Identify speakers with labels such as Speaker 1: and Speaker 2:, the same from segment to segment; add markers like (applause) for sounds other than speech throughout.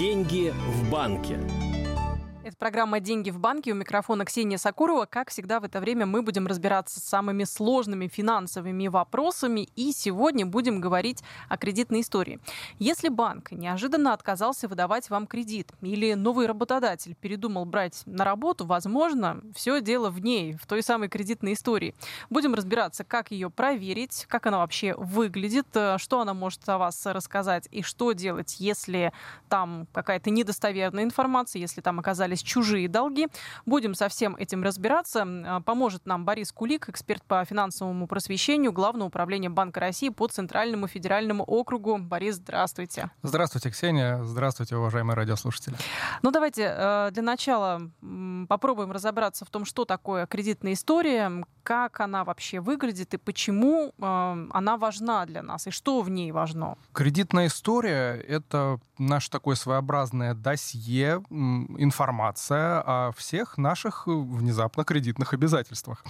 Speaker 1: Деньги в банке.
Speaker 2: Это программа «Деньги в банке». У микрофона Ксения Сакурова. Как всегда, в это время мы будем разбираться с самыми сложными финансовыми вопросами. И сегодня будем говорить о кредитной истории. Если банк неожиданно отказался выдавать вам кредит или новый работодатель передумал брать на работу, возможно, все дело в ней, в той самой кредитной истории. Будем разбираться, как ее проверить, как она вообще выглядит, э, что она может о вас рассказать и что делать, если там какая-то недостоверная информация, если там оказались есть чужие долги. Будем со всем этим разбираться. А, поможет нам Борис Кулик, эксперт по финансовому просвещению Главного управления Банка России по Центральному федеральному округу. Борис, здравствуйте.
Speaker 3: Здравствуйте, Ксения. Здравствуйте, уважаемые радиослушатели.
Speaker 2: Ну, давайте э, для начала попробуем разобраться в том, что такое кредитная история, как она вообще выглядит и почему э, она важна для нас, и что в ней важно.
Speaker 3: Кредитная история — это наш такой своеобразное досье, информация о всех наших э, внезапно кредитных обязательствах.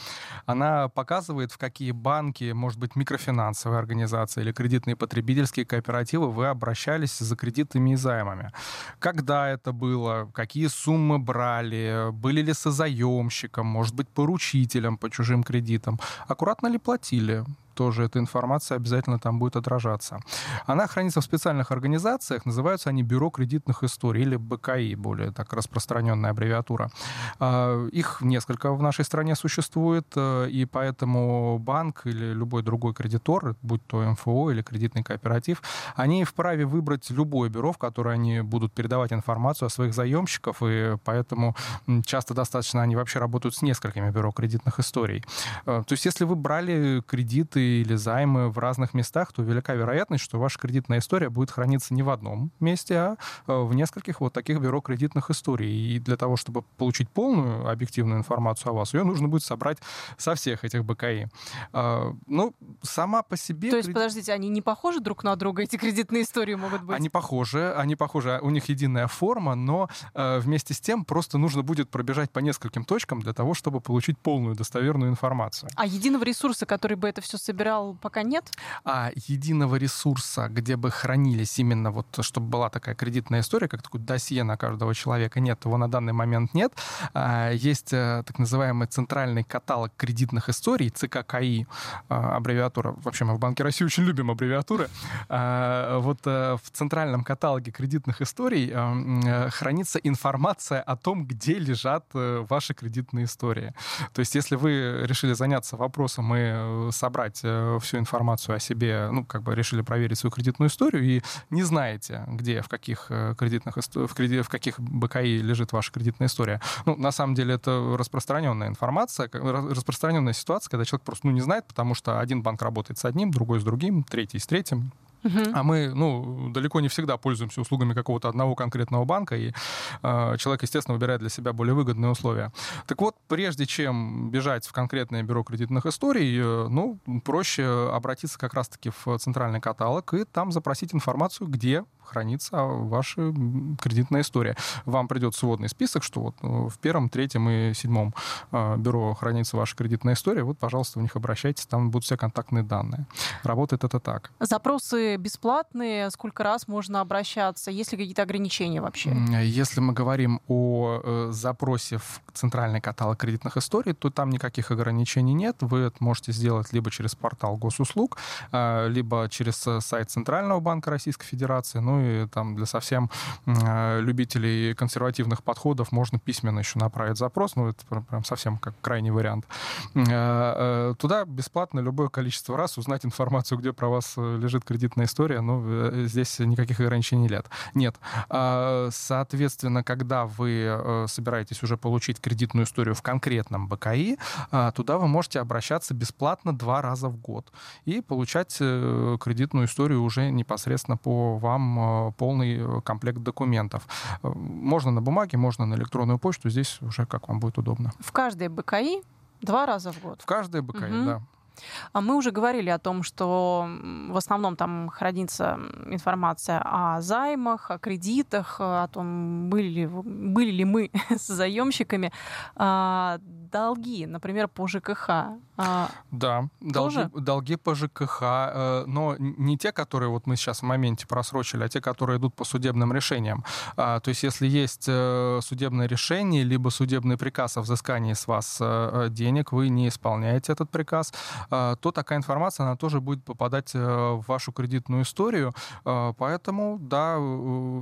Speaker 3: Она показывает, в какие банки, может быть, микрофинансовые организации или кредитные потребительские кооперативы вы обращались за кредитами и займами. Когда это было, какие суммы брали, были ли созаемщиком, может быть, поручителем по чужим кредитам, аккуратно ли платили, тоже эта информация обязательно там будет отражаться. Она хранится в специальных организациях, называются они Бюро кредитных историй или БКИ, более так распространенная аббревиатура. А, их несколько в нашей стране существует, э, и поэтому банк или любой другой кредитор, будь то МФО или кредитный кооператив, они вправе выбрать любое бюро, в которое они будут передавать информацию о своих заемщиков, и поэтому часто достаточно они вообще работают с несколькими бюро кредитных историй. Э, то есть если вы брали кредиты или займы в разных местах, то велика вероятность, что ваша кредитная история будет храниться не в одном месте, а э, в нескольких вот таких бюро кредитных историй. И для того, чтобы получить полную объективную информацию о вас, ее нужно будет собрать со всех этих БКИ. А, ну, сама по себе...
Speaker 2: То есть, кредит... подождите, они не похожи друг на друга, эти кредитные истории могут быть?
Speaker 3: Они похожи, они похожи, у них единая форма, но э, вместе с тем просто нужно будет пробежать по нескольким точкам для того, чтобы получить полную достоверную информацию.
Speaker 2: А единого ресурса, который бы это все собирал, пока нет?
Speaker 3: А единого ресурса, где бы хранились именно вот, чтобы была такая кредитная история, как такой досье на каждого человека, нет, его на данный момент нет. А, есть э, так называемый центральный каталог кредитных историй, ЦККИ, а, аббревиатура. Вообще мы в Банке России очень любим аббревиатуры. А, вот э, в центральном каталоге кредитных историй э, хранится информация о том, где лежат ваши кредитные истории. То есть если вы решили заняться вопросом и собрать всю информацию о себе, ну, как бы решили проверить свою кредитную историю и не знаете, где, в каких э, кредитных, в, кредит, в каких БКИ лежит ваша кредитная история. Ну, на самом деле, это распространенная информация, распространенная ситуация, когда человек просто ну, не знает, потому что один банк работает с одним, другой с другим, третий с третьим, Угу. А мы, ну, далеко не всегда пользуемся услугами какого-то одного конкретного банка, и э, человек, естественно, выбирает для себя более выгодные условия. Так вот, прежде чем бежать в конкретное бюро кредитных историй, э, ну, проще обратиться как раз-таки в центральный каталог и там запросить информацию, где хранится ваша кредитная история. Вам придет сводный список, что вот э, в первом, третьем и седьмом э, бюро хранится ваша кредитная история. Вот, пожалуйста, в них обращайтесь, там будут все контактные данные. Работает это так.
Speaker 2: Запросы бесплатные, сколько раз можно обращаться? Есть ли какие-то ограничения вообще?
Speaker 3: Если мы говорим о э, запросе в центральный каталог кредитных историй, то там никаких ограничений нет. Вы это можете сделать либо через портал госуслуг, либо через сайт Центрального банка Российской Федерации, ну и там для совсем э, любителей консервативных подходов можно письменно еще направить запрос, ну это прям совсем как крайний вариант. Э, э, туда бесплатно любое количество раз узнать информацию, где про вас лежит кредитная история, ну здесь никаких ограничений нет. Нет. А, соответственно, когда вы собираетесь уже получить кредитную историю в конкретном БКИ, туда вы можете обращаться бесплатно два раза в год и получать кредитную историю уже непосредственно по вам полный э, комплект документов. Э, можно на бумаге, можно на электронную почту, здесь уже как вам будет удобно.
Speaker 2: В каждой БКИ два раза в год?
Speaker 3: В каждой БКИ, угу. да.
Speaker 2: А мы уже говорили о том, что в основном там хранится информация о займах, о кредитах, о том, были ли, были ли мы (laughs) с заемщиками. А, долги, например, по ЖКХ. А,
Speaker 3: да, долги, долги по ЖКХ, э, но не те, которые вот мы сейчас в моменте просрочили, а те, которые идут по судебным решениям. То есть если есть э, судебное решение, либо судебный приказ о взыскании с вас э, денег, вы не исполняете этот приказ, то такая информация, она тоже будет попадать в вашу кредитную историю. Поэтому, да,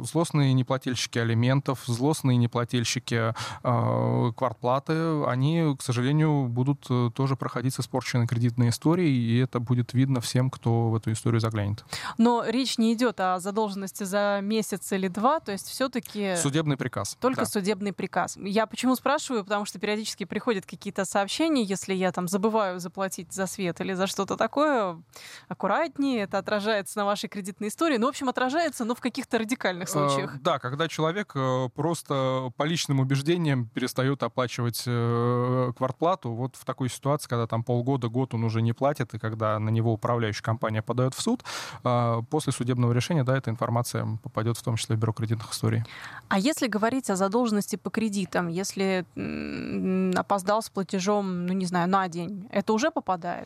Speaker 3: злостные неплательщики алиментов, злостные неплательщики квартплаты, они, к сожалению, будут тоже проходить с испорченной кредитной историей, и это будет видно всем, кто в эту историю заглянет.
Speaker 2: Но речь не идет о задолженности за месяц или два, то есть все-таки...
Speaker 3: Судебный приказ.
Speaker 2: Только да. судебный приказ. Я почему спрашиваю? Потому что периодически приходят какие-то сообщения, если я там забываю заплатить за свет или за что-то такое, аккуратнее, это отражается на вашей кредитной истории. Ну, в общем, отражается, но в каких-то радикальных случаях. Э,
Speaker 3: да, когда человек э, просто по личным убеждениям перестает оплачивать э, квартплату, вот в такой ситуации, когда там полгода, год он уже не платит, и когда на него управляющая компания подает в суд, после судебного решения, да, эта информация попадет в том числе в бюро кредитных историй.
Speaker 2: А если говорить о задолженности по кредитам, если опоздал с платежом, ну не знаю, на день, это уже попадает?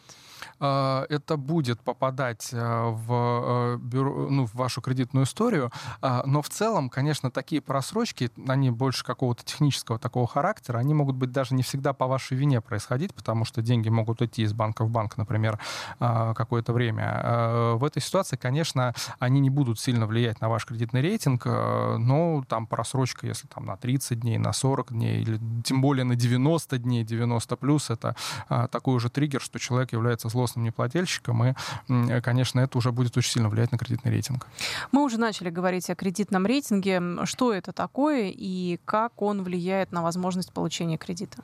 Speaker 3: А, это будет попадать э, в, э, бюро, ну, в вашу кредитную историю, а, но в целом, конечно, такие просрочки, они больше какого-то технического такого характера, они могут быть даже не всегда по вашей вине происходить, потому что деньги могут идти из банка в банк, например, а, какое-то время. В этой ситуации, конечно, они не будут сильно влиять на ваш кредитный рейтинг, но там просрочка, если там на 30 дней, на 40 дней, или тем более на 90 дней, 90 плюс, это такой уже триггер, что человек является злостным неплательщиком, и, конечно, это уже будет очень сильно влиять на кредитный рейтинг.
Speaker 2: Мы уже начали говорить о кредитном рейтинге. Что это такое и как он влияет на возможность получения кредита?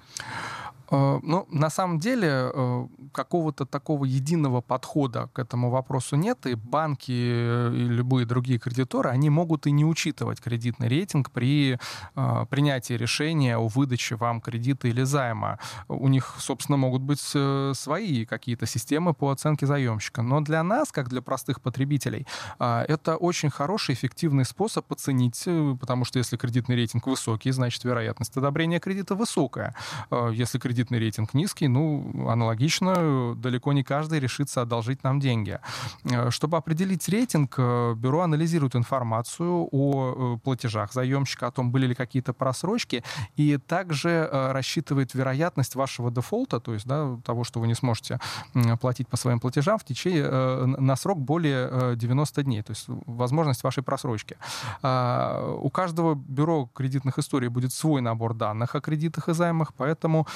Speaker 3: Э, ну, на самом деле, э, какого-то такого единого подхода к этому вопросу нет, и банки э, и любые другие кредиторы, они могут и не учитывать кредитный рейтинг при принятии решения о выдаче вам кредита или займа. У них, собственно, могут быть свои какие-то системы по оценке заемщика. Но для нас, как для простых потребителей, это очень хороший, эффективный способ оценить, потому что если кредитный рейтинг высокий, значит, вероятность одобрения кредита высокая. Если кредит кредитный рейтинг низкий, ну, аналогично, далеко не каждый решится одолжить нам деньги. Э, чтобы определить рейтинг, э, бюро анализирует информацию о э, платежах заемщика, о том, были ли какие-то просрочки, и также рассчитывает вероятность вашего дефолта, то есть да, того, что вы не сможете платить по своим платежам в течение, на срок более 90 дней, то есть возможность вашей просрочки. У каждого бюро кредитных историй будет свой набор данных о кредитах и займах, поэтому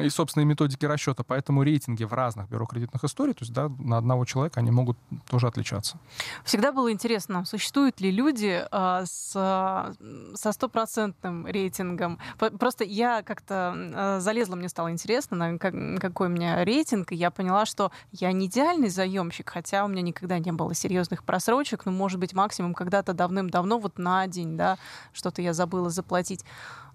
Speaker 3: и собственные методики расчета, поэтому рейтинги в разных бюро кредитных историй, то есть да, на одного человека они могут тоже отличаться.
Speaker 2: Всегда было интересно, существуют ли люди э, с, со стопроцентным рейтингом. Просто я как-то э, залезла, мне стало интересно, на как, какой у меня рейтинг, и я поняла, что я не идеальный заемщик, хотя у меня никогда не было серьезных просрочек, ну, может быть, максимум когда-то давным-давно, вот на день, да, что-то я забыла заплатить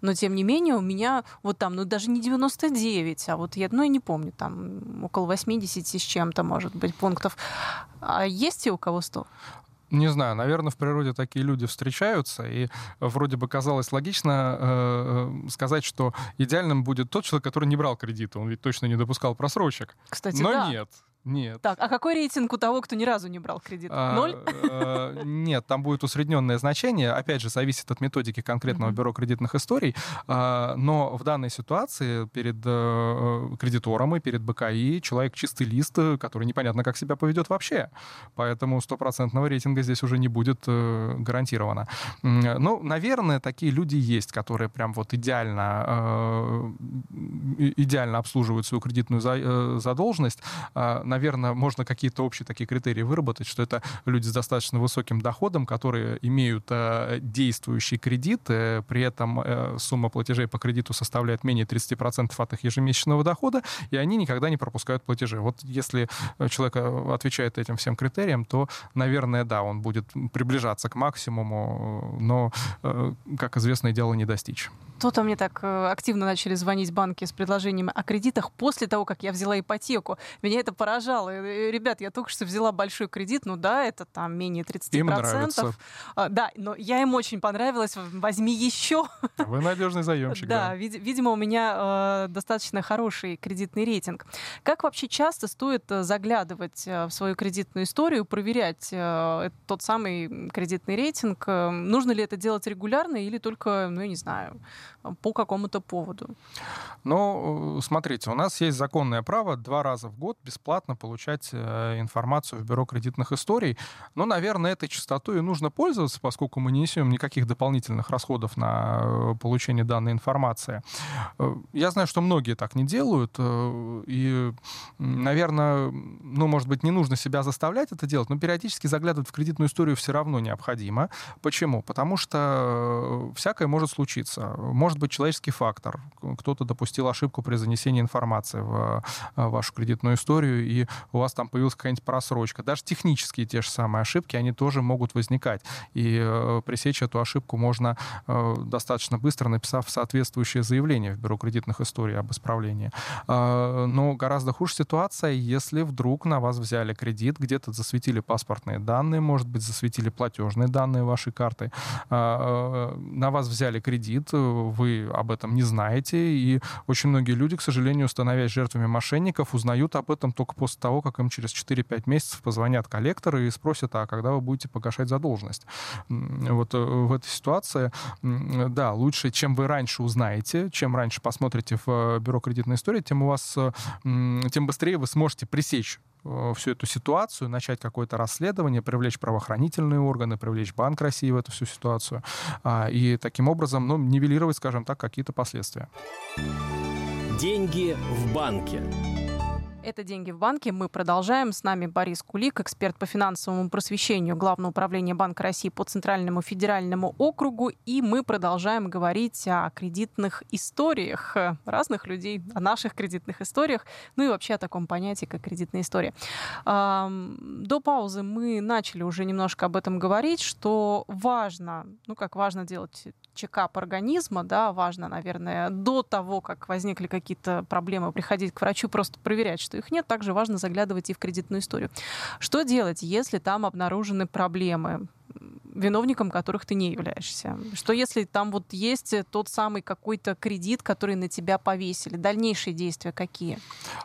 Speaker 2: но тем не менее у меня вот там, ну даже не 99, а вот я, ну я не помню, там около 80 с чем-то, может быть, пунктов. А есть и у кого 100?
Speaker 3: Не знаю, наверное, в природе такие люди встречаются, и вроде бы казалось логично э, э сказать, что идеальным будет тот человек, который не брал кредита, он ведь точно не допускал просрочек.
Speaker 2: Кстати,
Speaker 3: Но
Speaker 2: да.
Speaker 3: нет. Нет.
Speaker 2: Так, а какой рейтинг у того, кто ни разу не брал кредит? А, Ноль?
Speaker 3: Э, нет, там будет усредненное значение. Опять же, зависит от методики конкретного бюро кредитных историй. А, но в данной ситуации перед э, кредитором и перед БКИ человек чистый лист, который непонятно, как себя поведет вообще. Поэтому стопроцентного рейтинга здесь уже не будет э, гарантировано. Ну, наверное, такие люди есть, которые прям вот идеально, идеально обслуживают свою кредитную задолженность. А, наверное, можно какие-то общие такие критерии выработать, что это люди с достаточно высоким доходом, которые имеют э, действующий кредит, э, при этом э, сумма платежей по кредиту составляет менее 30% от их ежемесячного дохода, и они никогда не пропускают платежи. Вот если человек э, отвечает этим всем критериям, то, наверное, да, он будет приближаться к максимуму, но, э, как известно, идеала не достичь.
Speaker 2: Тут мне так э, активно начали звонить банки с предложениями о кредитах после того, как я взяла ипотеку. Меня это поражает продолжала. Э, ребят, я только что взяла большой кредит, ну да, это там менее 30%. Им нравится. А, да, но я им очень понравилась, возьми еще.
Speaker 3: Вы надежный заемщик.
Speaker 2: Да, видимо, у меня э, достаточно хороший кредитный рейтинг. Как вообще часто стоит заглядывать в свою кредитную историю, проверять тот самый кредитный рейтинг? Нужно ли это делать регулярно или только, ну, я не знаю, по какому-то поводу?
Speaker 3: Ну, смотрите, у нас есть законное право два раза в год бесплатно получать э, информацию в бюро кредитных историй. Но, наверное, этой частотой и нужно пользоваться, поскольку мы не несем никаких дополнительных расходов на э, получение данной информации. Э, я знаю, что многие так не делают, и, наверное, ну, может быть, не нужно себя заставлять это делать, но периодически заглядывать в кредитную историю все равно необходимо. Почему? Потому что всякое может случиться. Может быть человеческий фактор. Кто-то допустил ошибку при занесении информации в вашу кредитную историю, и у вас там появилась какая-нибудь просрочка. Даже технические те же самые ошибки, они тоже могут возникать. И э, пресечь эту ошибку можно э, достаточно быстро, написав соответствующее заявление в Бюро кредитных историй об исправлении. Э, но гораздо хуже ситуация, если вдруг на вас взяли кредит, где-то засветили паспортные данные, может быть, засветили платежные данные вашей карты, э, э, на вас взяли кредит, вы об этом не знаете, и очень многие люди, к сожалению, становясь жертвами мошенников, узнают об этом только после того, как им через 4-5 месяцев позвонят коллекторы и спросят, а когда вы будете погашать задолженность. Вот э, в этой ситуации, да, лучше, чем вы раньше узнаете, чем раньше посмотрите в э, бюро кредитной истории, тем у вас, э, тем быстрее вы сможете пресечь всю эту ситуацию, начать какое-то расследование, привлечь правоохранительные органы, привлечь Банк России в эту всю ситуацию а, и таким образом ну, нивелировать, скажем так, какие-то последствия.
Speaker 1: Деньги в банке.
Speaker 2: Это «Деньги в банке». Мы продолжаем. С нами Борис Кулик, эксперт по финансовому просвещению Главного управления Банка России по Центральному федеральному округу. И мы продолжаем говорить о кредитных историях разных людей, о наших кредитных историях, ну и вообще о таком понятии, как кредитная история. До паузы мы начали уже немножко об этом говорить, что важно, ну как важно делать чекап организма, да, важно, наверное, до того, как возникли какие-то проблемы, приходить к врачу, просто проверять, что их нет. Также важно заглядывать и в кредитную историю. Что делать, если там обнаружены проблемы? Виновником которых ты не являешься. Что если там вот есть тот самый какой-то кредит, который на тебя повесили? Дальнейшие действия какие?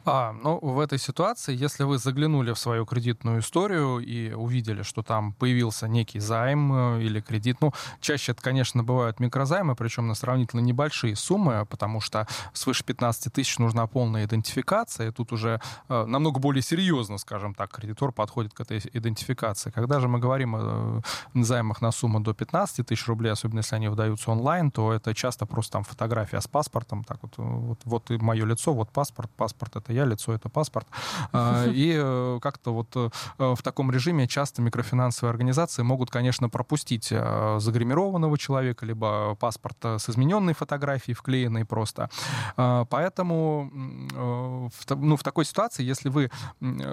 Speaker 3: А, ну, в этой ситуации, если вы заглянули в свою кредитную историю и увидели, что там появился некий займ э, или кредит, ну, чаще это, конечно, бывают микрозаймы, причем на сравнительно небольшие суммы, потому что свыше 15 тысяч нужна полная идентификация, и тут уже э, намного более серьезно, скажем так, кредитор подходит к этой идентификации. Когда же мы говорим о э, займах на сумму до 15 тысяч рублей, особенно если они выдаются онлайн, то это часто просто там фотография с паспортом, так вот, вот, вот и мое лицо, вот паспорт, паспорт это я, лицо это паспорт. А, (laughs) и э, как-то вот э, в таком режиме часто микрофинансовые организации могут, конечно, пропустить э, загримированного человека, либо паспорт с измененной фотографией, вклеенной просто. А, поэтому ну, в такой ситуации, если вы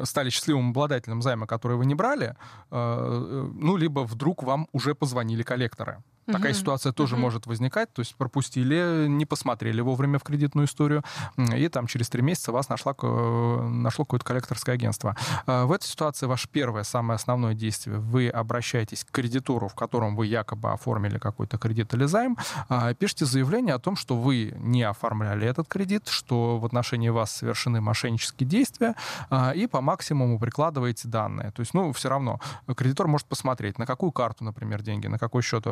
Speaker 3: стали счастливым обладателем займа, который вы не брали, ну, либо вдруг вам уже позвонили коллекторы. Такая ситуация тоже угу. может возникать, то есть пропустили, не посмотрели вовремя в кредитную историю, и там через три месяца вас нашла, нашло какое-то коллекторское агентство. А, в этой ситуации ваше первое, самое основное действие, вы обращаетесь к кредитору, в котором вы якобы оформили какой-то кредит или займ, а, пишите заявление о том, что вы не оформляли этот кредит, что в отношении вас совершены мошеннические действия, а, и по максимуму прикладываете данные. То есть, ну, все равно кредитор может посмотреть, на какую карту, например, деньги, на какой счет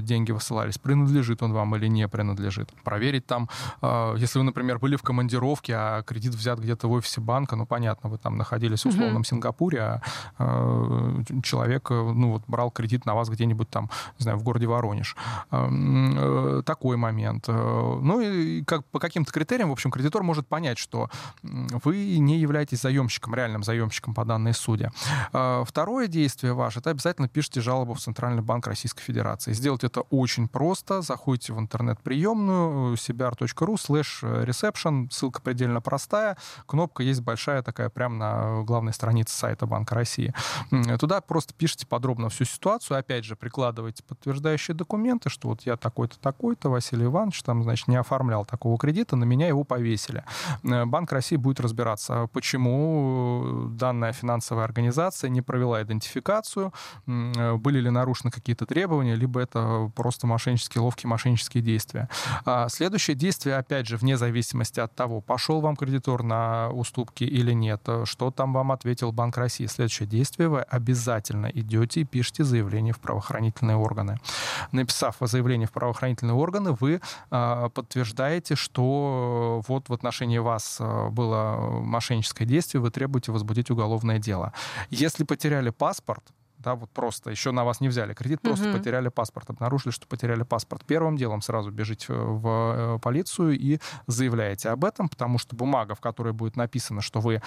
Speaker 3: деньги высылались, принадлежит он вам или не принадлежит. Проверить там, а, если вы, например, были в командировке, а кредит взят где-то в офисе банка, ну, понятно, вы там находились в условном mm-hmm. Сингапуре, а, а человек, ну, вот брал кредит на вас где-нибудь там, не знаю, в городе Воронеж. Э, такой момент. Э, ну, и как, по каким-то критериям, в общем, кредитор может понять, что вы не являетесь заемщиком, реальным заемщиком по данной суде. Второе действие ваше, это обязательно пишите жалобу в Центральный банк Российской Федерации. Сделать сделать это очень просто. Заходите в интернет-приемную cbr.ru slash reception. Ссылка предельно простая. Кнопка есть большая такая прямо на главной странице сайта Банка России. Туда просто пишите подробно всю ситуацию. Опять же, прикладывайте подтверждающие документы, что вот я такой-то, такой-то, Василий Иванович, там, значит, не оформлял такого кредита, на меня его повесили. Банк России будет разбираться, почему данная финансовая организация не провела идентификацию, были ли нарушены какие-то требования, либо это просто мошеннические, ловкие мошеннические действия. А следующее действие, опять же, вне зависимости от того, пошел вам кредитор на уступки или нет, что там вам ответил Банк России. Следующее действие, вы обязательно идете и пишете заявление в правоохранительные органы. Написав заявление в правоохранительные органы, вы а, подтверждаете, что вот в отношении вас было мошенническое действие, вы требуете возбудить уголовное дело. Если потеряли паспорт, да, вот просто еще на вас не взяли кредит, просто угу. потеряли паспорт, обнаружили, что потеряли паспорт. Первым делом сразу бежите в э, полицию и заявляете об этом, потому что бумага, в которой будет написано, что вы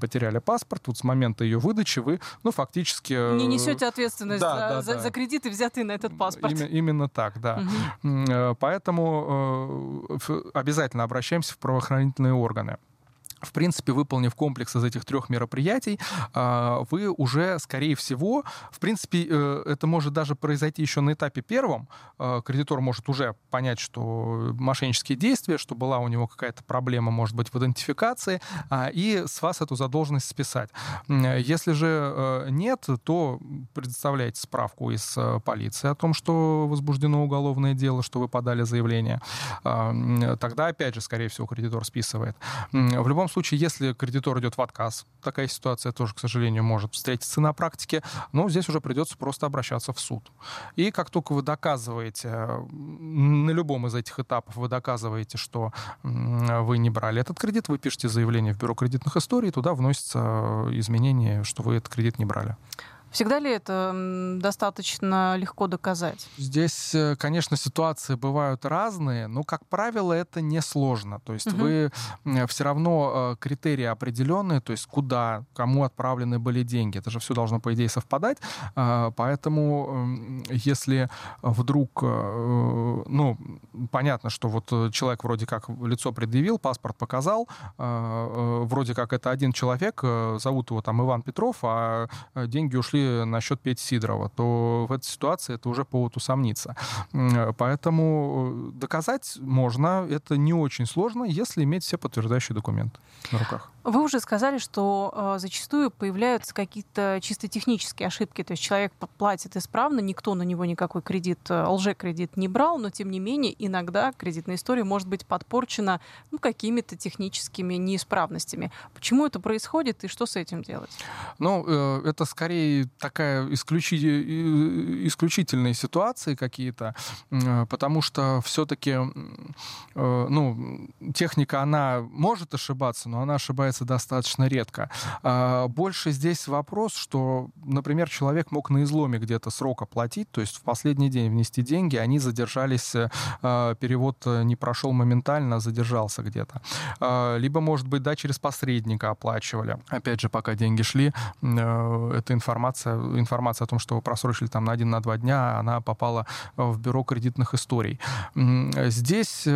Speaker 3: потеряли паспорт, вот с момента ее выдачи вы, ну, фактически...
Speaker 2: Э, не несете ответственность да, за, да, за, да. за кредиты, взятые на этот паспорт.
Speaker 3: Именно, именно так, да. Угу. Поэтому обязательно обращаемся в правоохранительные органы в принципе, выполнив комплекс из этих трех мероприятий, а, вы уже, скорее всего, в принципе, э, это может даже произойти еще на этапе первом. А, кредитор может уже понять, что мошеннические действия, что была у него какая-то проблема, может быть, в идентификации, а, и с вас эту задолженность списать. Если же э, нет, то предоставляйте справку из э, полиции о том, что возбуждено уголовное дело, что вы подали заявление. Тогда, опять же, скорее всего, кредитор списывает. В любом случае, если кредитор идет в отказ, такая ситуация тоже, к сожалению, может встретиться на практике, но здесь уже придется просто обращаться в суд. И как только вы доказываете, на любом из этих этапов вы доказываете, что вы не брали этот кредит, вы пишете заявление в Бюро кредитных историй, туда вносится изменение, что вы этот кредит не брали.
Speaker 2: Всегда ли это достаточно легко доказать?
Speaker 3: Здесь, э, конечно, ситуации бывают разные, но, как правило, это несложно. То есть угу. вы все равно э, критерии определенные, то есть куда, кому отправлены были деньги. Это же все должно, по идее, совпадать. А, поэтому, если вдруг, э, ну, понятно, что вот человек вроде как лицо предъявил, паспорт показал, вроде как это один человек, зовут его там Иван Петров, а деньги ушли на счет Пети Сидорова, то в этой ситуации это уже повод усомниться. Поэтому э, доказать можно, это не очень сложно, если иметь все подтверждающие документы на руках.
Speaker 2: Вы уже сказали, что э, зачастую появляются какие-то чисто технические ошибки. То есть человек платит исправно, никто на него никакой кредит, э, лже-кредит не брал, но тем не менее иногда кредитная история может быть подпорчена ну, какими-то техническими неисправностями. Почему это происходит и что с этим делать?
Speaker 3: Ну, э, это скорее такая исключи... Э, исключительные ситуации какие-то, э, потому что все-таки э, ну, техника, она может ошибаться, но она ошибается встречается достаточно редко. А, больше здесь вопрос, что, например, человек мог на изломе где-то срока платить, то есть в последний день внести деньги, они задержались, э, а, перевод э, не прошел моментально, задержался где-то. А, либо, может быть, да, через посредника оплачивали. Опять же, пока деньги шли, э, эта информация, информация о том, что вы просрочили там на один, на два дня, она попала в бюро кредитных историй. Здесь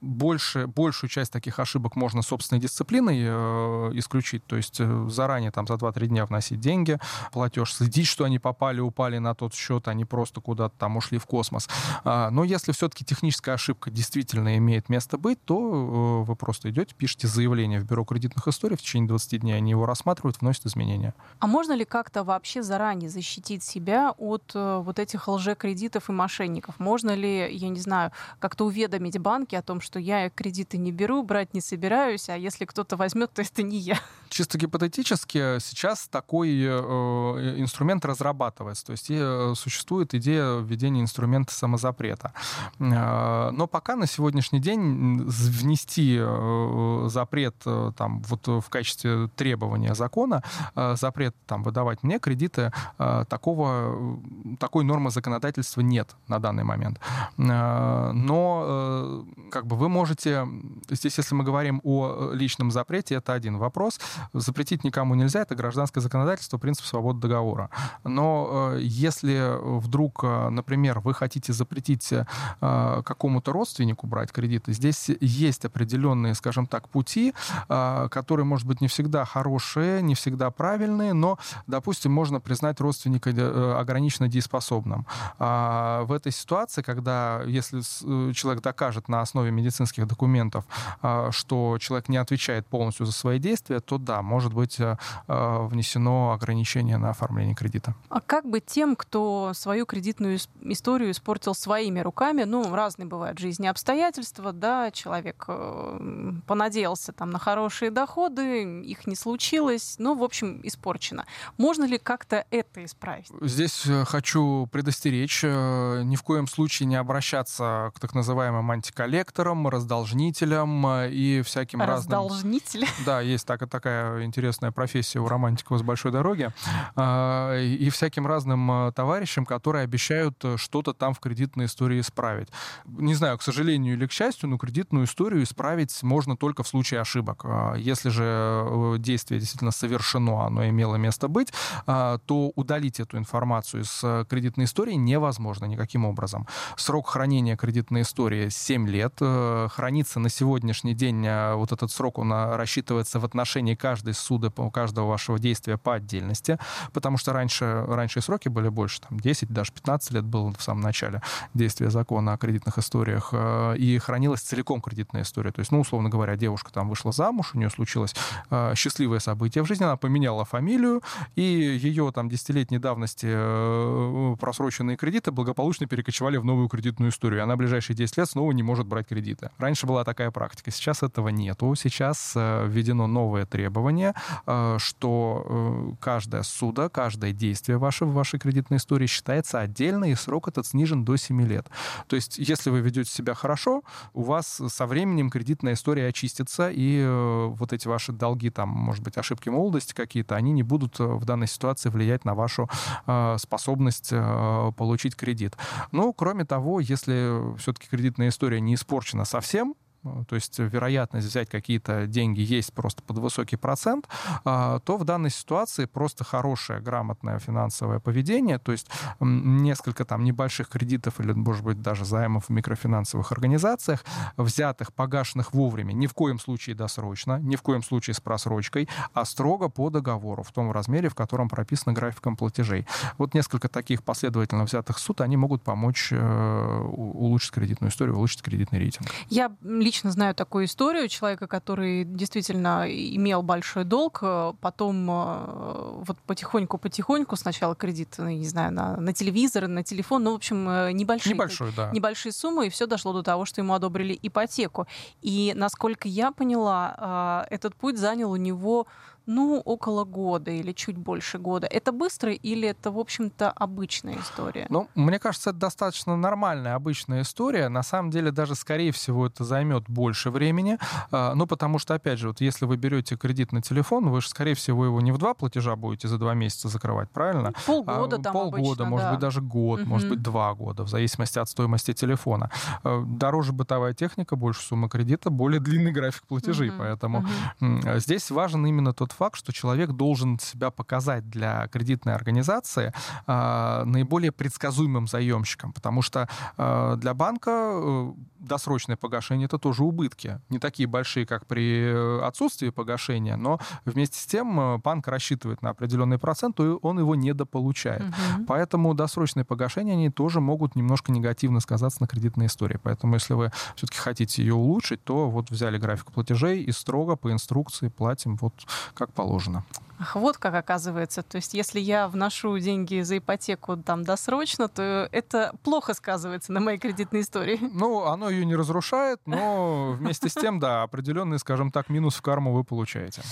Speaker 3: больше, большую часть таких ошибок можно собственной дисциплиной исключить. То есть э, заранее там за 2-3 дня вносить деньги, платеж, следить, что они попали, упали на тот счет, они просто куда-то там ушли в космос. А, но если все-таки техническая ошибка действительно имеет место быть, то э, вы просто идете, пишете заявление в Бюро кредитных историй, в течение 20 дней они его рассматривают, вносят изменения.
Speaker 2: А можно ли как-то вообще заранее защитить себя от вот этих лжекредитов и мошенников? Можно ли, я не знаю, как-то уведомить банки о том, что я кредиты не беру, брать не собираюсь, а если кто-то возьмет возьмет, то это не я.
Speaker 3: Чисто гипотетически сейчас такой э, инструмент разрабатывается. То есть э, существует идея введения инструмента самозапрета. Э, но пока на сегодняшний день внести э, запрет э, там, вот в качестве требования закона, э, запрет там, выдавать мне кредиты, э, такого, такой нормы законодательства нет на данный момент. Э, но э, как бы вы можете, здесь если мы говорим о личном запрете, запрете это один вопрос. Запретить никому нельзя, это гражданское законодательство, принцип свободы договора. Но э, если вдруг, э, например, вы хотите запретить э, какому-то родственнику брать кредиты, здесь есть определенные, скажем так, пути, которые, может быть, не всегда хорошие, не всегда правильные, но, допустим, можно признать родственника ограниченно дееспособным. А в этой ситуации, когда, если человек докажет на основе медицинских документов, что человек не отвечает полностью за свои действия, то да, может быть внесено ограничение на оформление кредита.
Speaker 2: А как быть тем, кто свою кредитную историю испортил своими руками? Ну, разные бывают жизни обстоятельства, да, человек э, понадеялся там на хорошие доходы, их не случилось, ну, в общем, испорчено. Можно ли как-то это исправить?
Speaker 3: Здесь э, хочу предостеречь, э, ни в коем случае не обращаться к так называемым антиколлекторам, раздолжнителям и всяким разным... (laughs) Да, есть так, такая интересная профессия у романтиков с большой дороги. А, и всяким разным а, товарищам, которые обещают э, что-то там в кредитной истории исправить. Не знаю, к сожалению или к счастью, но кредитную историю исправить можно только в случае ошибок. А, если же э, действие действительно совершено, оно имело место быть, то удалить эту информацию из э, кредитной истории невозможно никаким образом. Срок хранения кредитной истории 7 лет. Хранится на сегодняшний день, вот этот срок, он рассчитывается в отношении каждой суда, каждого вашего действия по отдельности, потому что раньше, раньше сроки были больше, там 10, даже 15 лет было в самом начале действия закона о кредитных историях, э, и хранилась целиком кредитная история. То есть, ну, условно говоря, девушка там вышла замуж, у нее случилось э, счастливое событие в жизни, она поменяла фамилию, и ее там десятилетней давности э, просроченные кредиты благополучно перекочевали в новую кредитную историю. Она ближайшие 10 лет снова не может брать кредиты. Раньше была такая практика, сейчас этого нету. Сейчас введено новое требование, что каждое суда, каждое действие ваше в вашей кредитной истории считается отдельно, и срок этот снижен до 7 лет. То есть, если вы ведете себя хорошо, у вас со временем кредитная история очистится, и э, вот эти ваши долги, там, может быть, ошибки молодости какие-то, они не будут э, в данной ситуации влиять на вашу э, способность получить кредит. Но, кроме того, если все-таки кредитная история не испорчена совсем, Э, то есть вероятность взять какие-то деньги есть просто под высокий процент, а, то в данной ситуации просто хорошее, грамотное финансовое поведение, то есть несколько там небольших кредитов или, может быть, даже займов в микрофинансовых организациях, взятых, погашенных вовремя, ни в коем случае досрочно, ни в коем случае с просрочкой, а строго по договору, в том размере, в котором прописано графиком платежей. Вот несколько таких последовательно взятых суд, они могут помочь э, улучшить кредитную историю, улучшить кредитный рейтинг.
Speaker 2: Я лично знаю такую историю человека, который действительно имел большой долг, э, потом э, вот потихоньку-потихоньку сначала кредит, ну, не знаю, на, на телевизор, на телефон, ну, в общем, э, небольшие,
Speaker 3: Небольшой, да.
Speaker 2: небольшие суммы, и все дошло до того, что ему одобрили ипотеку. И, насколько я поняла, этот путь занял у него ну, около года или чуть больше года. Это быстро или это, в общем-то, обычная история?
Speaker 3: Ну, мне кажется, это достаточно нормальная, обычная история. На самом деле, даже, скорее всего, это займет больше времени. А, ну, потому что, опять же, вот если вы берете кредит на телефон, вы же, скорее всего, его не в два платежа будете за два месяца закрывать, правильно?
Speaker 2: Полгода а, там
Speaker 3: Полгода,
Speaker 2: обычно,
Speaker 3: может
Speaker 2: да.
Speaker 3: быть, даже год, угу. может быть, два года, в зависимости от стоимости телефона. А, дороже бытовая техника, больше сумма кредита, более длинный график платежей. Угу. Поэтому угу. здесь важен именно тот факт, что человек должен себя показать для кредитной организации э, наиболее предсказуемым заемщиком, потому что э, для банка э, досрочное погашение это тоже убытки, не такие большие, как при отсутствии погашения, но вместе с тем банк рассчитывает на определенный процент, и он его недополучает. Угу. Поэтому досрочные погашения они тоже могут немножко негативно сказаться на кредитной истории. Поэтому если вы все-таки хотите ее улучшить, то вот взяли график платежей и строго по инструкции платим вот как положено положено.
Speaker 2: Ах, вот как оказывается. То есть, если я вношу деньги за ипотеку там досрочно, то это плохо сказывается на моей кредитной истории.
Speaker 3: Ну, оно ее не разрушает, но вместе с тем, да, определенный, скажем так, минус в карму вы получаете.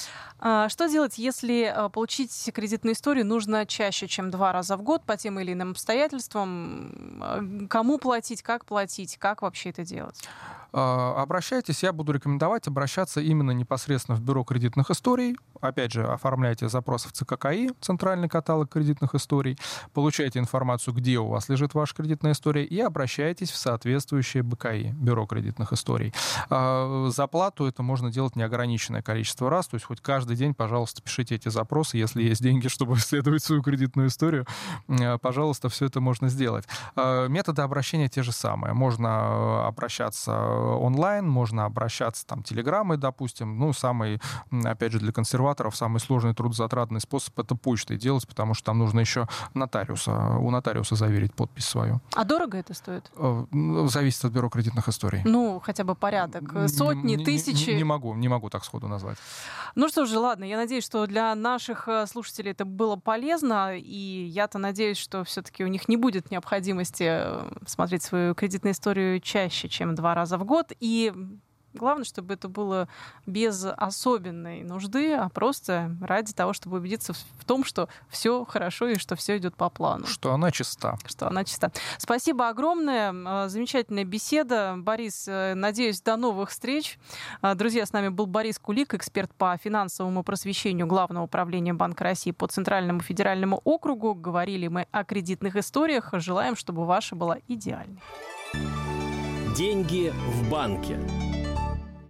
Speaker 2: А что делать, если а, получить кредитную историю нужно чаще, чем два раза в год по тем или иным обстоятельствам? А, кому платить, как платить, как вообще это делать?
Speaker 3: А, обращайтесь, я буду рекомендовать обращаться именно непосредственно в бюро кредитных историй. Опять же, отправляете запрос в ЦККИ, Центральный каталог кредитных историй, получаете информацию, где у вас лежит ваша кредитная история, и обращаетесь в соответствующее БКИ, Бюро кредитных историй. А, заплату это можно делать неограниченное количество раз, то есть хоть каждый день, пожалуйста, пишите эти запросы, если есть деньги, чтобы исследовать свою кредитную историю, а, пожалуйста, все это можно сделать. А, методы обращения те же самые. Можно обращаться онлайн, можно обращаться там телеграммой, допустим. Ну, самый, опять же, для консерваторов самый сложный трудозатратный способ это почтой делать, потому что там нужно еще нотариуса, у нотариуса заверить подпись свою.
Speaker 2: А дорого это стоит?
Speaker 3: Ну, зависит от бюро кредитных историй.
Speaker 2: Ну, хотя бы порядок. Сотни,
Speaker 3: не,
Speaker 2: тысячи?
Speaker 3: Не, не могу, не могу так сходу назвать.
Speaker 2: Ну что же, ладно, я надеюсь, что для наших э, слушателей это было полезно, и я-то надеюсь, что все-таки у них не будет необходимости э, смотреть свою кредитную историю чаще, чем два раза в год. И Главное, чтобы это было без особенной нужды, а просто ради того, чтобы убедиться в том, что все хорошо и что все идет по плану.
Speaker 3: Что она чиста.
Speaker 2: Что она чиста. Спасибо огромное. А, замечательная беседа. Борис, э, надеюсь, до новых встреч. А, друзья, с нами был Борис Кулик, эксперт по финансовому просвещению Главного управления Банка России по Центральному федеральному округу. Говорили мы о кредитных историях. Желаем, чтобы ваша была идеальной.
Speaker 1: Деньги в банке.